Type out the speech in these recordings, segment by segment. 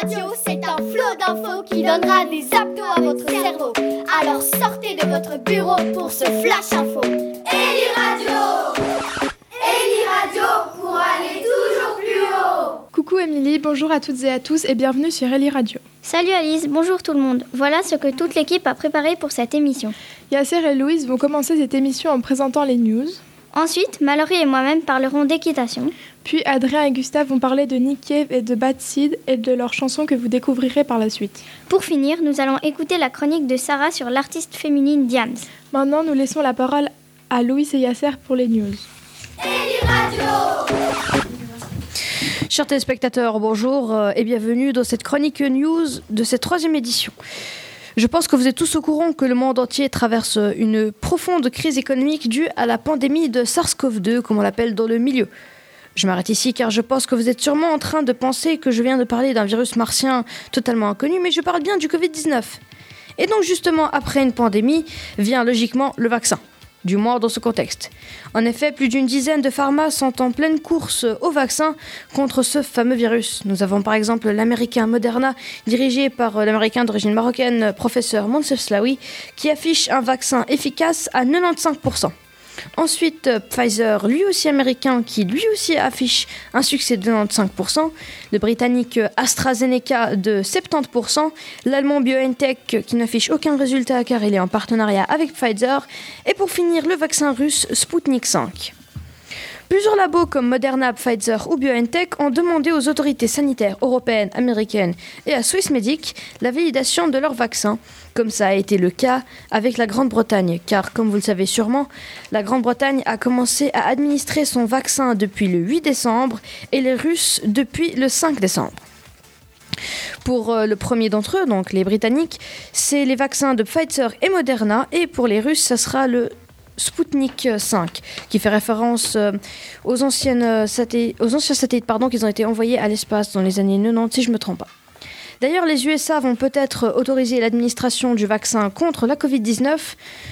Radio, c'est un flot d'infos qui donnera des abdos à votre cerveau. Alors sortez de votre bureau pour ce flash info. Eli Radio Eli Radio pour aller toujours plus haut Coucou Émilie, bonjour à toutes et à tous et bienvenue sur Eli Radio. Salut Alice, bonjour tout le monde. Voilà ce que toute l'équipe a préparé pour cette émission. Yasser et Louise vont commencer cette émission en présentant les news. Ensuite, Mallory et moi-même parlerons d'équitation. Puis Adrien et Gustave vont parler de Nick Cave et de Bad Seed et de leurs chansons que vous découvrirez par la suite. Pour finir, nous allons écouter la chronique de Sarah sur l'artiste féminine Diams. Maintenant, nous laissons la parole à Louise et Yasser pour les news. Radio Chers téléspectateurs, bonjour euh, et bienvenue dans cette chronique news de cette troisième édition. Je pense que vous êtes tous au courant que le monde entier traverse une profonde crise économique due à la pandémie de SARS-CoV-2, comme on l'appelle dans le milieu. Je m'arrête ici car je pense que vous êtes sûrement en train de penser que je viens de parler d'un virus martien totalement inconnu, mais je parle bien du Covid-19. Et donc justement, après une pandémie, vient logiquement le vaccin du moins dans ce contexte. En effet, plus d'une dizaine de pharma sont en pleine course au vaccin contre ce fameux virus. Nous avons par exemple l'américain Moderna, dirigé par l'américain d'origine marocaine, professeur Monsef Slaoui, qui affiche un vaccin efficace à 95%. Ensuite, Pfizer, lui aussi américain, qui lui aussi affiche un succès de 95%. Le britannique AstraZeneca de 70%. L'allemand BioNTech qui n'affiche aucun résultat car il est en partenariat avec Pfizer. Et pour finir, le vaccin russe Sputnik 5. Plusieurs labos comme Moderna, Pfizer ou BioNTech ont demandé aux autorités sanitaires européennes, américaines et à Swissmedic la validation de leur vaccin, comme ça a été le cas avec la Grande-Bretagne, car comme vous le savez sûrement, la Grande-Bretagne a commencé à administrer son vaccin depuis le 8 décembre et les Russes depuis le 5 décembre. Pour euh, le premier d'entre eux, donc les Britanniques, c'est les vaccins de Pfizer et Moderna, et pour les Russes, ça sera le Sputnik 5, qui fait référence euh, euh, aux anciens satellites pardon, qui ont été envoyés à l'espace dans les années 90, si je ne me trompe pas. D'ailleurs, les USA vont peut-être autoriser l'administration du vaccin contre la Covid-19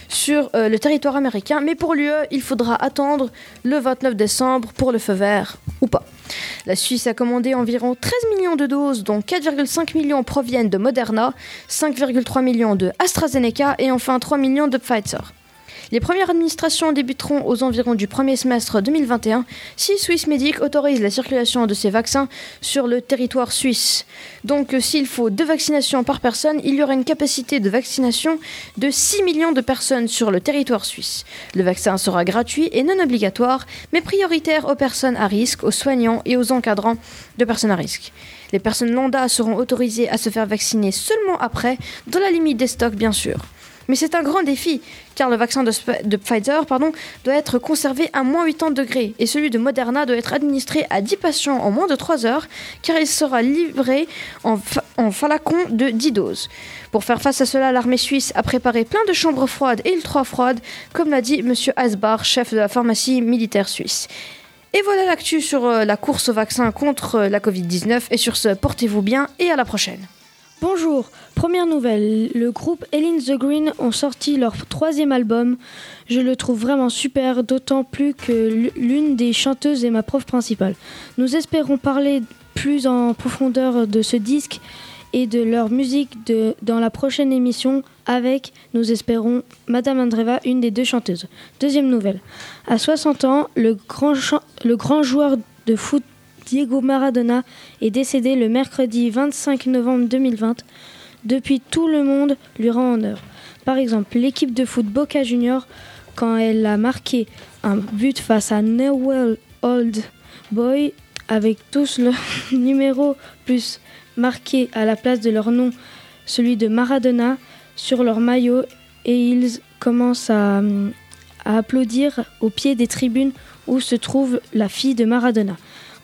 sur euh, le territoire américain, mais pour l'UE, il faudra attendre le 29 décembre pour le feu vert ou pas. La Suisse a commandé environ 13 millions de doses, dont 4,5 millions proviennent de Moderna, 5,3 millions de AstraZeneca et enfin 3 millions de Pfizer. Les premières administrations débuteront aux environs du premier semestre 2021 si Swissmedic autorise la circulation de ces vaccins sur le territoire suisse. Donc euh, s'il faut deux vaccinations par personne, il y aura une capacité de vaccination de 6 millions de personnes sur le territoire suisse. Le vaccin sera gratuit et non obligatoire, mais prioritaire aux personnes à risque, aux soignants et aux encadrants de personnes à risque. Les personnes lambda seront autorisées à se faire vacciner seulement après, dans la limite des stocks bien sûr. Mais c'est un grand défi, car le vaccin de, Pfizer doit être conservé à moins 80 degrés et celui de Moderna doit être administré à 10 patients en moins de 3 heures, car il sera livré en, en de 10 doses. Pour faire face à cela, l'armée suisse a préparé plein de chambres froides et ultra froides, comme l'a dit M. Asbar, chef de la pharmacie militaire suisse. Et voilà l'actu sur euh, la course au vaccin contre euh, la Covid-19. Et sur ce, portez-vous bien et à la prochaine. Bonjour, première nouvelle, le groupe Ellen the Green ont sorti leur troisième album. Je le trouve vraiment super, d'autant plus que l'une des chanteuses est ma prof principale. Nous espérons parler plus en profondeur de ce disque et de leur musique dans la prochaine émission avec, nous espérons, Madame Andreva, une des deux chanteuses. Deuxième nouvelle, à 60 ans, le grand, le grand joueur de foot Diego Maradona est décédé le mercredi 25 novembre 2020. Depuis, tout le monde lui rend honneur. Par exemple, l'équipe de foot Boca Junior, quand elle a marqué un but face à Newell Old Boy, avec tous leurs numéros plus marqués à la place de leur nom, celui de Maradona, sur leur maillot, et ils commencent à applaudir au pied des tribunes où se trouve la fille de Maradona.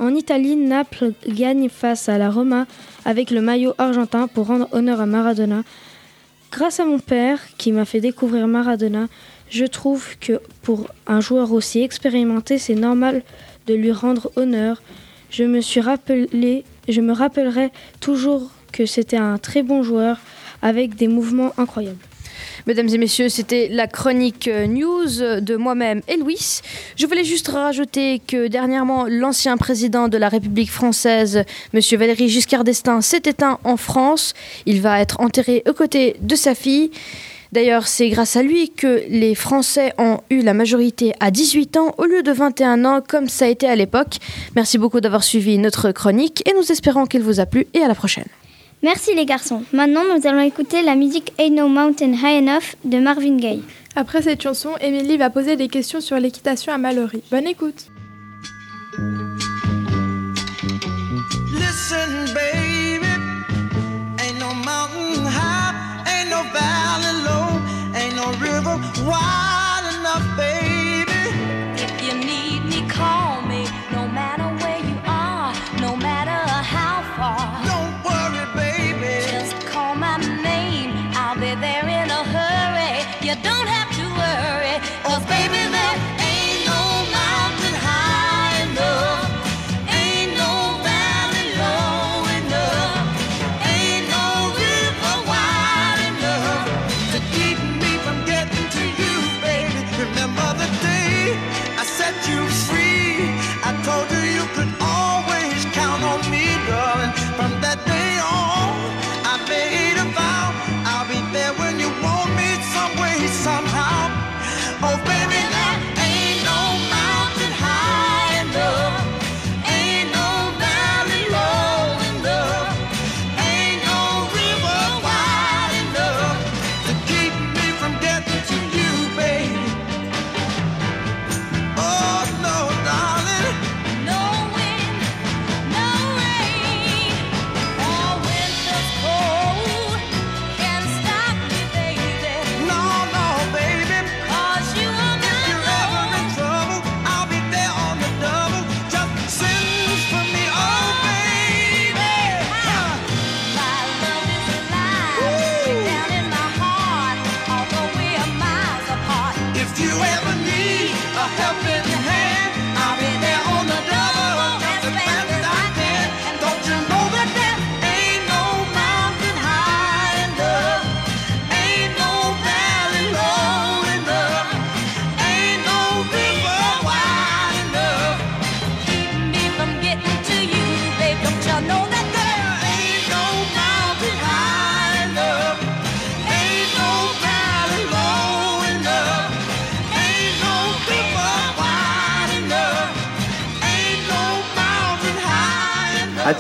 En Italie, Naples gagne face à la Roma avec le maillot argentin pour rendre honneur à Maradona. Grâce à mon père, qui m'a fait découvrir Maradona, je trouve que pour un joueur aussi expérimenté, c'est normal de lui rendre honneur. Je me suis rappelé, je me rappellerai toujours que c'était un très bon joueur avec des mouvements incroyables. Mesdames et messieurs, c'était la chronique euh, news de moi-même et Louis. Je voulais juste rajouter que dernièrement, l'ancien président de la République française, Monsieur Valéry Giscard d'Estaing, s'est éteint en France. Il va être enterré aux côtés de sa fille. D'ailleurs, c'est grâce à lui que les Français ont eu la majorité à 18 ans au lieu de 21 ans comme ça a été à l'époque. Merci beaucoup d'avoir suivi notre chronique et nous espérons qu'elle vous a plu et à la prochaine. Merci les garçons. Maintenant, nous allons écouter la musique Ain't No Mountain High Enough de Marvin Gaye. Après cette chanson, Émilie va poser des questions sur l'équitation à Mallory. Bonne écoute. Listen, baby, ain't no mountain high, ain't no valley low, ain't no river wide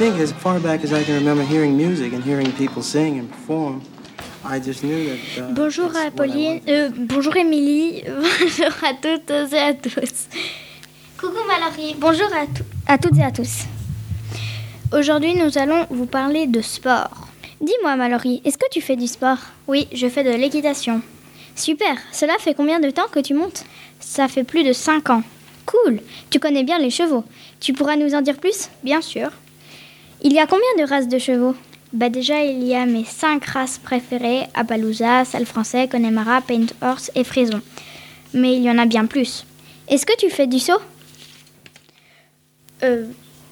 think as far back as I can remember hearing music and hearing people sing and perform, I just knew that. Uh, Bonjour à Pauline, euh, bonjour Émilie, bonjour à toutes et à tous. Coucou Mallory, bonjour à, à toutes et à tous. Aujourd'hui, nous allons vous parler de sport. Dis-moi Mallory, est-ce que tu fais du sport? Oui, je fais de l'équitation. Super, cela fait combien de temps que tu montes? Ça fait plus de 5 ans. Cool, tu connais bien les chevaux. Tu pourras nous en dire plus? Bien sûr. Il y a combien de races de chevaux? Bah déjà, il y a mes 5 races préférées, Appaloosa, Sale Français, Connemara, Paint Horse et Frison. Mais il y en a bien plus. Est-ce que tu fais du saut? Euh,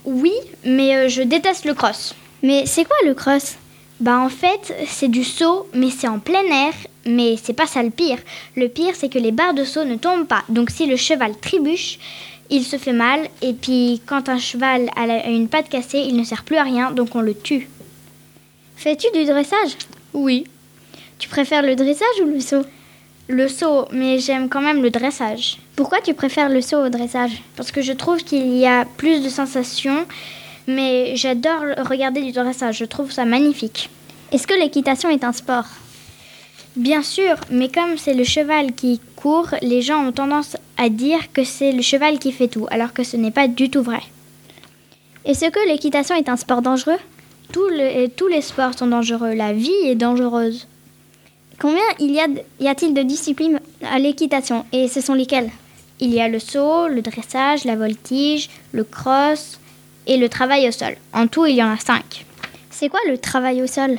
oui, mais euh, je déteste le cross. Mais c'est quoi le cross? Bah en fait, c'est du saut, mais c'est en plein air. Mais c'est pas ça le pire. Le pire, c'est que les barres de saut ne tombent pas. Donc si le cheval trébuche, il se fait mal. Et puis quand un cheval a une patte cassée, il ne sert plus à rien, donc on le tue. Fais-tu du dressage? Oui. Tu préfères le dressage ou le saut? Le saut, mais j'aime quand même le dressage. Pourquoi tu préfères le saut au dressage? Parce que je trouve qu'il y a plus de sensations, mais j'adore regarder du dressage, je trouve ça magnifique. Est-ce que l'équitation est un sport? Bien sûr, mais comme c'est le cheval qui court, les gens ont tendance à dire que c'est le cheval qui fait tout, alors que ce n'est pas du tout vrai. Est-ce que l'équitation est un sport dangereux? Tous les, tous les sports sont dangereux, la vie est dangereuse. Combien il y, a, y a-t-il de disciplines à l'équitation? Et ce sont lesquelles? Il y a le saut, le dressage, la voltige, le cross et le travail au sol. En tout, il y en a cinq. C'est quoi le travail au sol?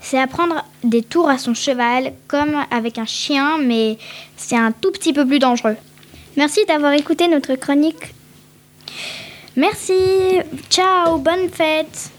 C'est apprendre des tours à son cheval, comme avec un chien, mais c'est un tout petit peu plus dangereux. Merci d'avoir écouté notre chronique. Merci, ciao, bonne fête.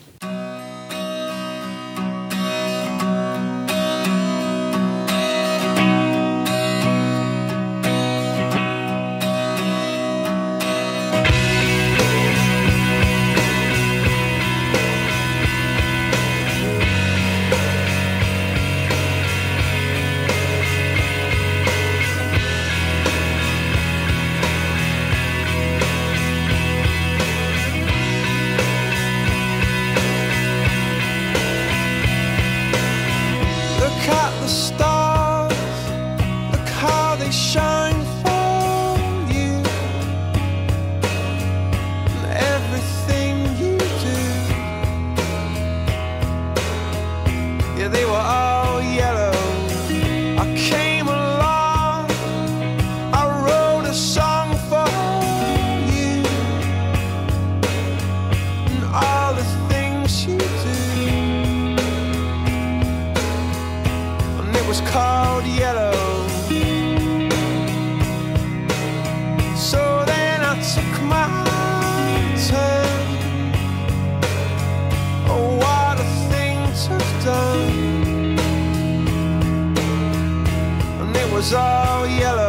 Out yellow. So then I took my turn. Oh, what a thing to have done. And it was all yellow.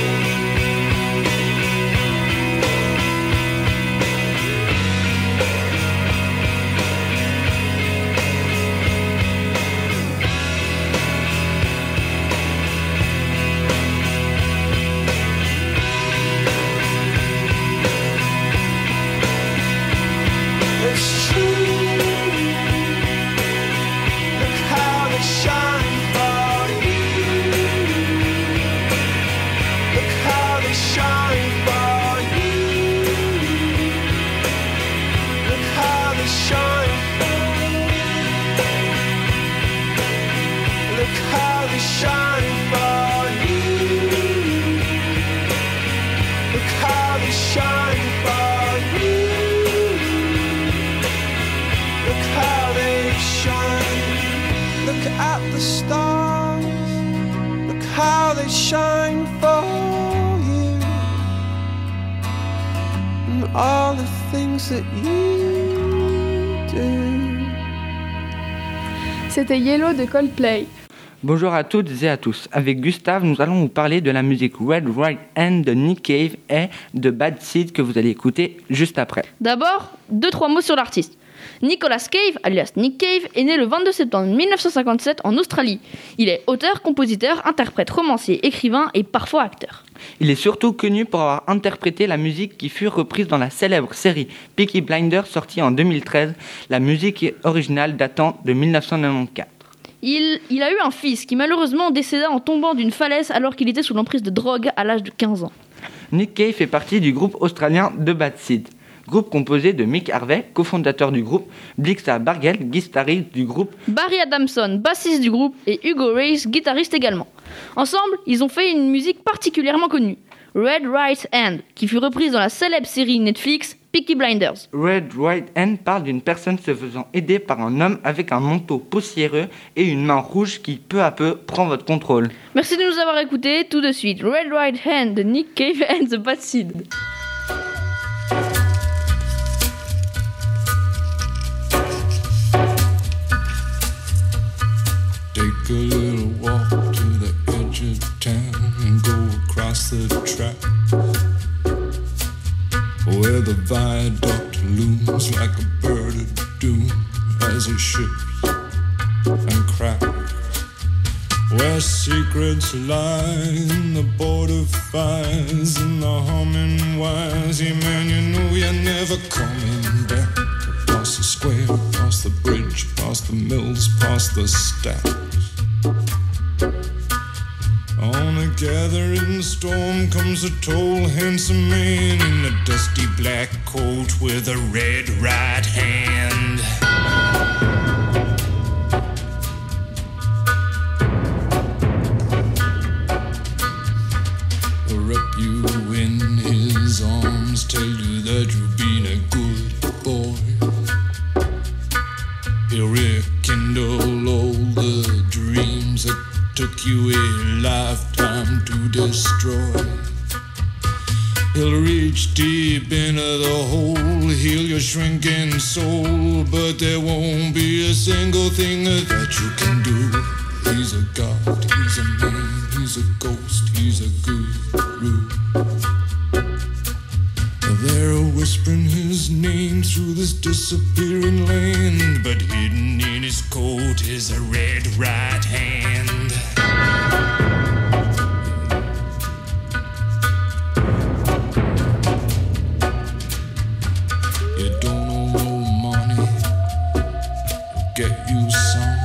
C'était Yellow de Coldplay. Bonjour à toutes et à tous. Avec Gustave, nous allons vous parler de la musique Red Right Hand de Nick Cave et de Bad Seed que vous allez écouter juste après. D'abord, deux trois mots sur l'artiste. Nicolas Cave, alias Nick Cave, est né le 22 septembre 1957 en Australie. Il est auteur, compositeur, interprète, romancier, écrivain et parfois acteur. Il est surtout connu pour avoir interprété la musique qui fut reprise dans la célèbre série Peaky Blinders sortie en 2013, la musique originale datant de 1994. Il, il a eu un fils qui malheureusement décéda en tombant d'une falaise alors qu'il était sous l'emprise de drogue à l'âge de 15 ans. Nick Cave fait partie du groupe australien The Bad Seed, groupe composé de Mick Harvey, cofondateur du groupe, Blixa Bargeld, guitariste du groupe, Barry Adamson, bassiste du groupe, et Hugo Reyes, guitariste également. Ensemble, ils ont fait une musique particulièrement connue, Red Right Hand, qui fut reprise dans la célèbre série Netflix Peaky Blinders. Red Right Hand parle d'une personne se faisant aider par un homme avec un manteau poussiéreux et une main rouge qui peu à peu prend votre contrôle. Merci de nous avoir écoutés. Tout de suite, Red Right Hand de Nick Cave and the Bad Seed. Coming back Across the square, past the bridge, past the mills, past the stacks. On a gathering storm comes a tall, handsome man in a dusty black coat with a red get you some.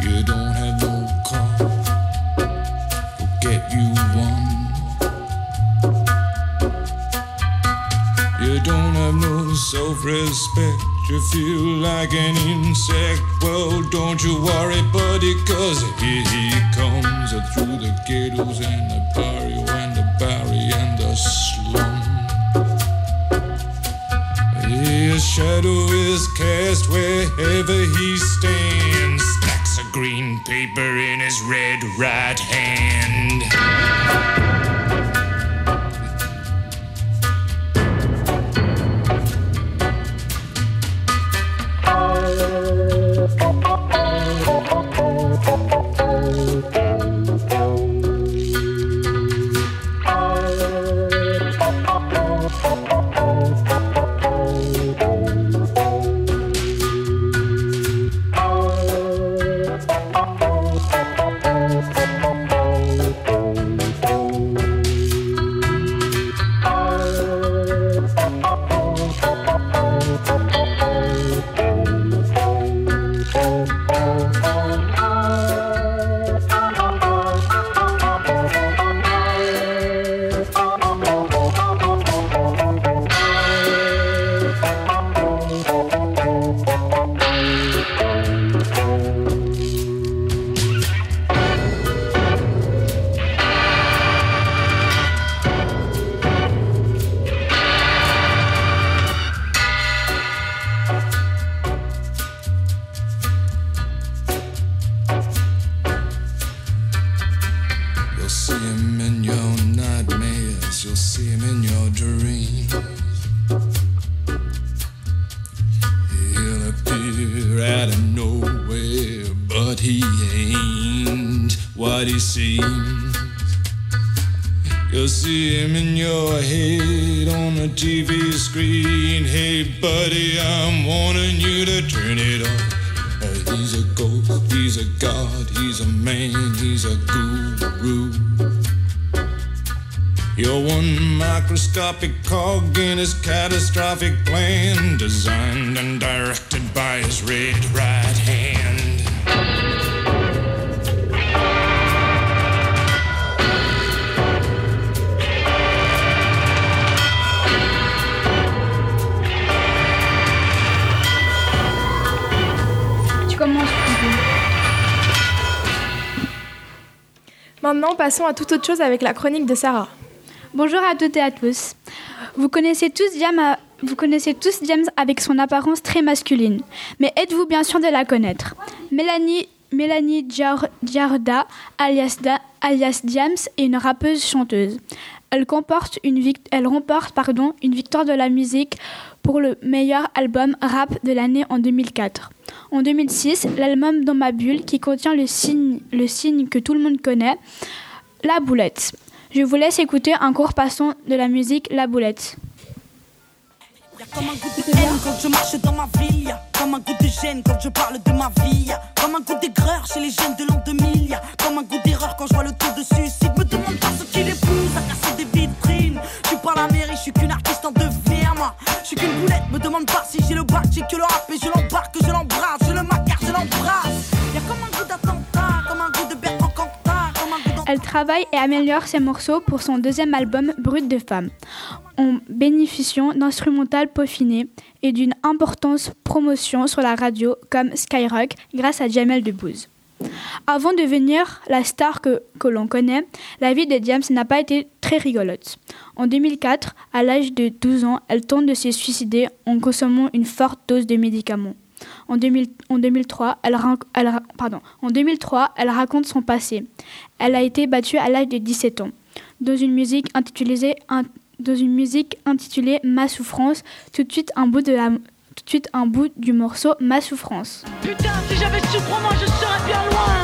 You don't have no car, we'll get you one. You don't have no self-respect, you feel like an insect. Well, don't you worry, buddy, cause here he comes through the ghettos and the barrio shadow is cast wherever he stands. Stacks of green paper in his red right hand. Maintenant, passons à toute autre chose avec la chronique de Sarah. Bonjour à toutes et à tous. Vous connaissez tous James avec son apparence très masculine, mais êtes-vous bien sûr de la connaître? Mélanie, Mélanie alias, Diams, est une rappeuse chanteuse. Elle, remporte une victoire de la musique pour le meilleur album rap de l'année en 2004. En 2006, l'album Dans ma bulle, qui contient le signe, le signe que tout le monde connaît, La Boulette. Je vous laisse écouter un court passant de la musique La Boulette. Comme un goût de haine quand je marche dans ma ville, y'a comme un goût de gêne quand je parle de ma vie, y'a comme un goût d'aigreur chez les jeunes de l'an 2000, y'a comme un goût d'erreur quand je vois le taux de suicide. Travaille et améliore ses morceaux pour son deuxième album Brut de femme, en bénéficiant d'instrumentales peaufinées et d'une importante promotion sur la radio comme Skyrock grâce à Jamel Debbouze. Avant de devenir la star que, l'on connaît, la vie de James n'a pas été très rigolote. En 2004, à l'âge de 12 ans, elle tente de se suicider en consommant une forte dose de médicaments. En, 2000 en 2003, elle, ran- elle ra- pardon, en 2003, elle raconte son passé. Elle a été battue à l'âge de 17 ans. Dans une musique intitulée, dans une musique intitulée Ma souffrance, tout de suite un bout du morceau Ma souffrance. Putain, si j'avais su, crois-moi, je serais bien loin.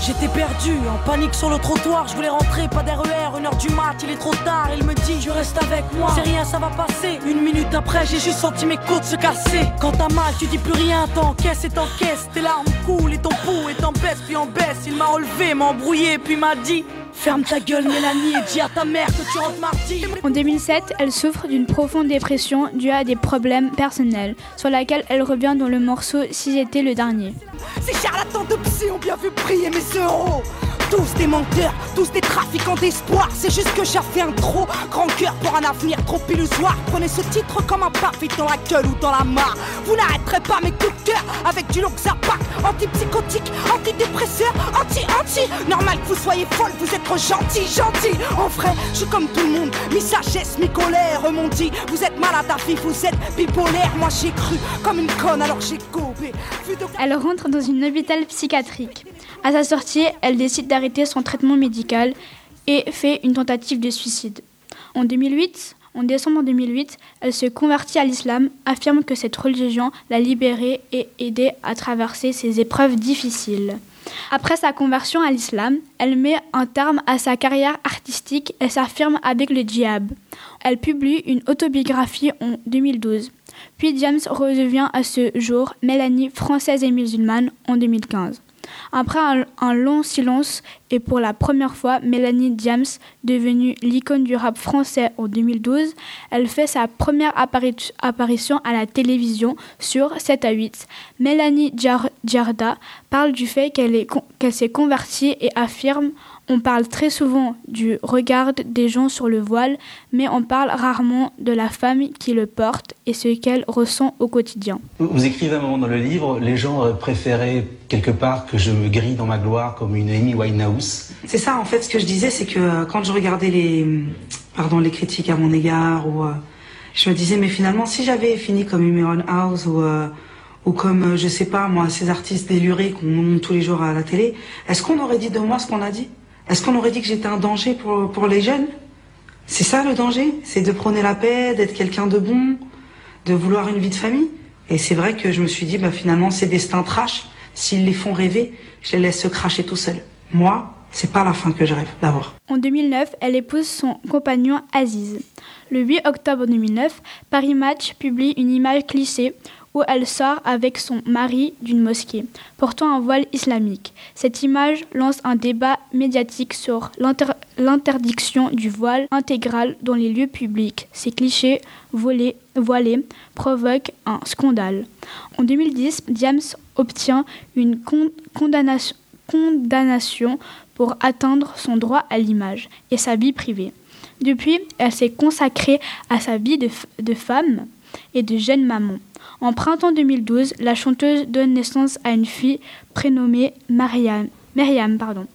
J'étais perdu, en panique sur le trottoir, je voulais rentrer, pas d'RER, une heure du mat, il est trop tard, il me dit, je reste avec moi, c'est rien, ça va passer. Une minute après, j'ai juste senti mes côtes se casser. Quand t'as mal, tu dis plus rien, t'encaisses et t'encaisses, tes larmes coulent et ton pouls est en baisse, puis en baisse. Il m'a relevé, m'a embrouillé, puis m'a dit, ferme ta gueule, Mélanie, et dis à ta mère que tu rentres mardi. En 2007, elle souffre d'une profonde dépression due à des problèmes personnels, sur laquelle elle revient dans le morceau Si j'étais le dernier. Ces charlatans de psy ont bien briller mes euros. Tous des menteurs, tous des trafiquants d'espoir. C'est juste que j'avais un trop grand cœur pour un avenir trop illusoire. Prenez ce titre comme un parfait dans la gueule ou dans la mare. Vous n'arrêterez pas mes coups de cœur avec du Loxapac, antipsychotique, antidépresseur, anti-anti. Normal que vous soyez folle, vous êtes gentil, gentil. En vrai, je suis comme tout le monde, mi-sagesse, mi-colère. Eux m'ont dit, vous êtes malade à vie, vous êtes bipolaire. Moi j'ai cru comme une conne, alors j'ai gobé. Elle rentre dans une hôpital psychiatrique. À sa sortie, elle décide d'arrêter son traitement médical et fait une tentative de suicide. En 2008, en décembre 2008, elle se convertit à l'islam, affirme que cette religion l'a libérée et aidée à traverser ses épreuves difficiles. Après sa conversion à l'islam, elle met un terme à sa carrière artistique et s'affirme avec le djihad. Elle publie une autobiographie en 2012. Puis James redevient à ce jour Mélanie française et musulmane en 2015. Après un, long silence et pour la première fois, Mélanie James, devenue l'icône du rap français en 2012, elle fait sa première appari- apparition à la télévision sur 7 à 8. Mélanie Jarda parle du fait qu'elle s'est convertie et affirme on parle très souvent du regard des gens sur le voile, mais on parle rarement de la femme qui le porte et ce qu'elle ressent au quotidien. Vous écrivez un moment dans le livre, les gens auraient préféré quelque part que je me grille dans ma gloire comme une Amy Winehouse. C'est ça, en fait, ce que je disais, c'est que euh, quand je regardais les, pardon, les critiques à mon égard, ou, euh, je me disais, mais finalement, si j'avais fini comme Amy Winehouse ou, euh, ou comme, euh, je sais pas, moi, ces artistes délurés qu'on montre tous les jours à la télé, est-ce qu'on aurait dit de moi ce qu'on a dit? Est-ce qu'on aurait dit que j'étais un danger pour, pour les jeunes? C'est ça le danger? C'est de prôner la paix, d'être quelqu'un de bon, de vouloir une vie de famille? Et c'est vrai que je me suis dit, bah, finalement, ces destins trash, s'ils les font rêver, je les laisse se cracher tout seuls. Moi, c'est pas la fin que je rêve. En 2009, elle épouse son compagnon Aziz. Le 8 octobre 2009, Paris Match publie une image cliché où elle sort avec son mari d'une mosquée, portant un voile islamique. Cette image lance un débat médiatique sur l'inter- l'interdiction du voile intégral dans les lieux publics. Ces clichés volés, voilés provoquent un scandale. En 2010, James obtient une con- condamnation, condamnation pour atteindre son droit à l'image et sa vie privée. Depuis, elle s'est consacrée à sa vie de, de femme et de jeune maman. En printemps 2012, la chanteuse donne naissance à une fille prénommée Mariam. Pardon.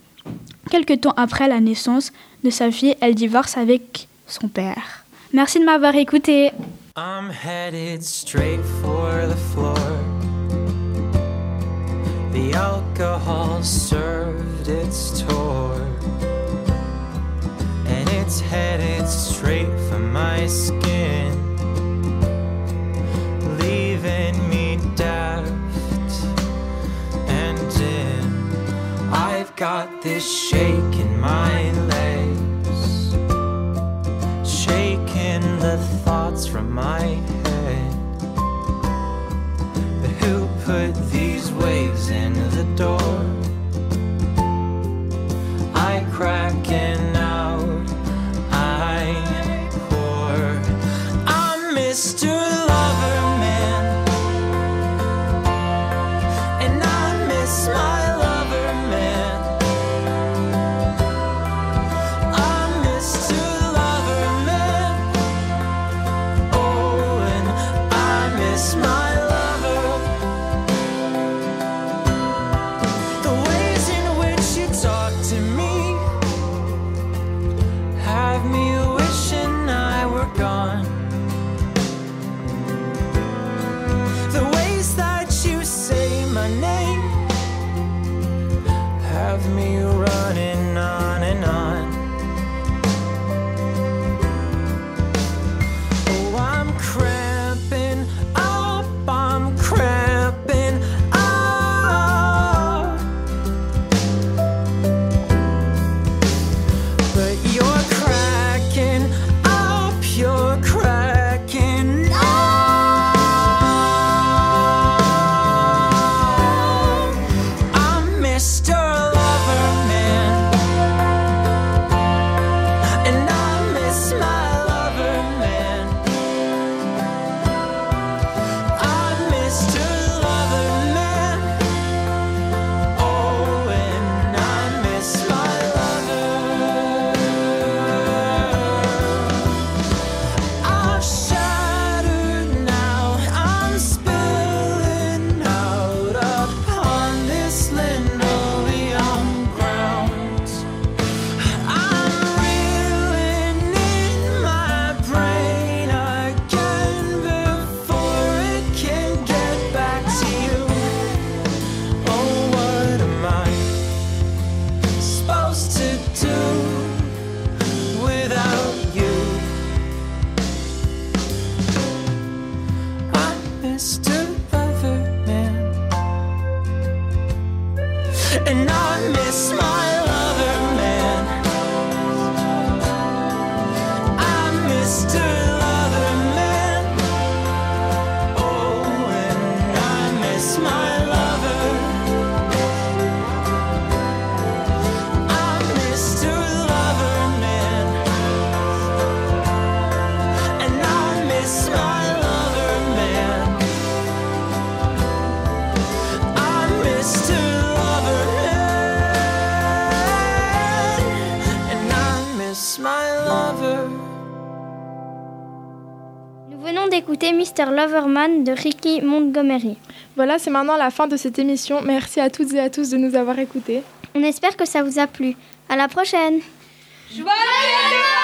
Quelque temps après la naissance de sa fille, elle divorce avec son père. Merci de m'avoir écouté. I'm headed straight for the floor. The alcohol served its tour, and it's headed straight for my skin, leaving me daft and dim. I've got this shake in my legs, shaking the thoughts from my and I miss my écouté Mr. Loverman de Ricky Montgomery. Voilà, c'est maintenant la fin de cette émission. Merci à toutes et à tous de nous avoir écoutés. On espère que ça vous a plu. À la prochaine. Joyeux